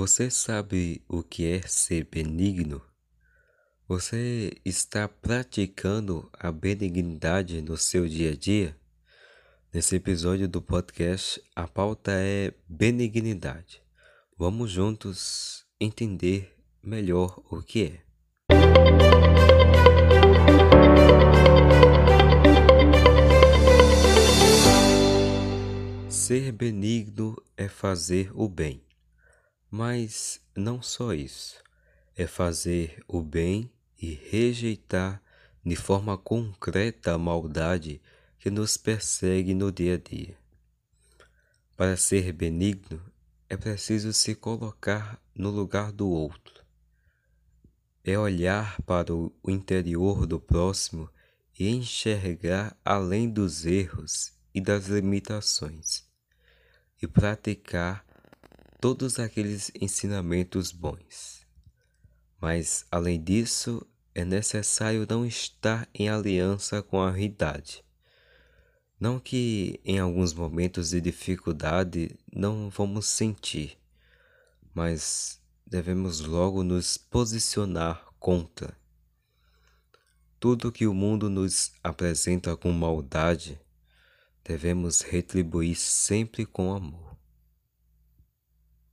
Você sabe o que é ser benigno? Você está praticando a benignidade no seu dia a dia? Nesse episódio do podcast, a pauta é benignidade. Vamos juntos entender melhor o que é. Ser benigno é fazer o bem. Mas não só isso, é fazer o bem e rejeitar de forma concreta a maldade que nos persegue no dia a dia. Para ser benigno, é preciso se colocar no lugar do outro. É olhar para o interior do próximo e enxergar além dos erros e das limitações, e praticar todos aqueles ensinamentos bons. Mas, além disso, é necessário não estar em aliança com a ruindade. Não que em alguns momentos de dificuldade não vamos sentir, mas devemos logo nos posicionar contra. Tudo que o mundo nos apresenta com maldade, devemos retribuir sempre com amor.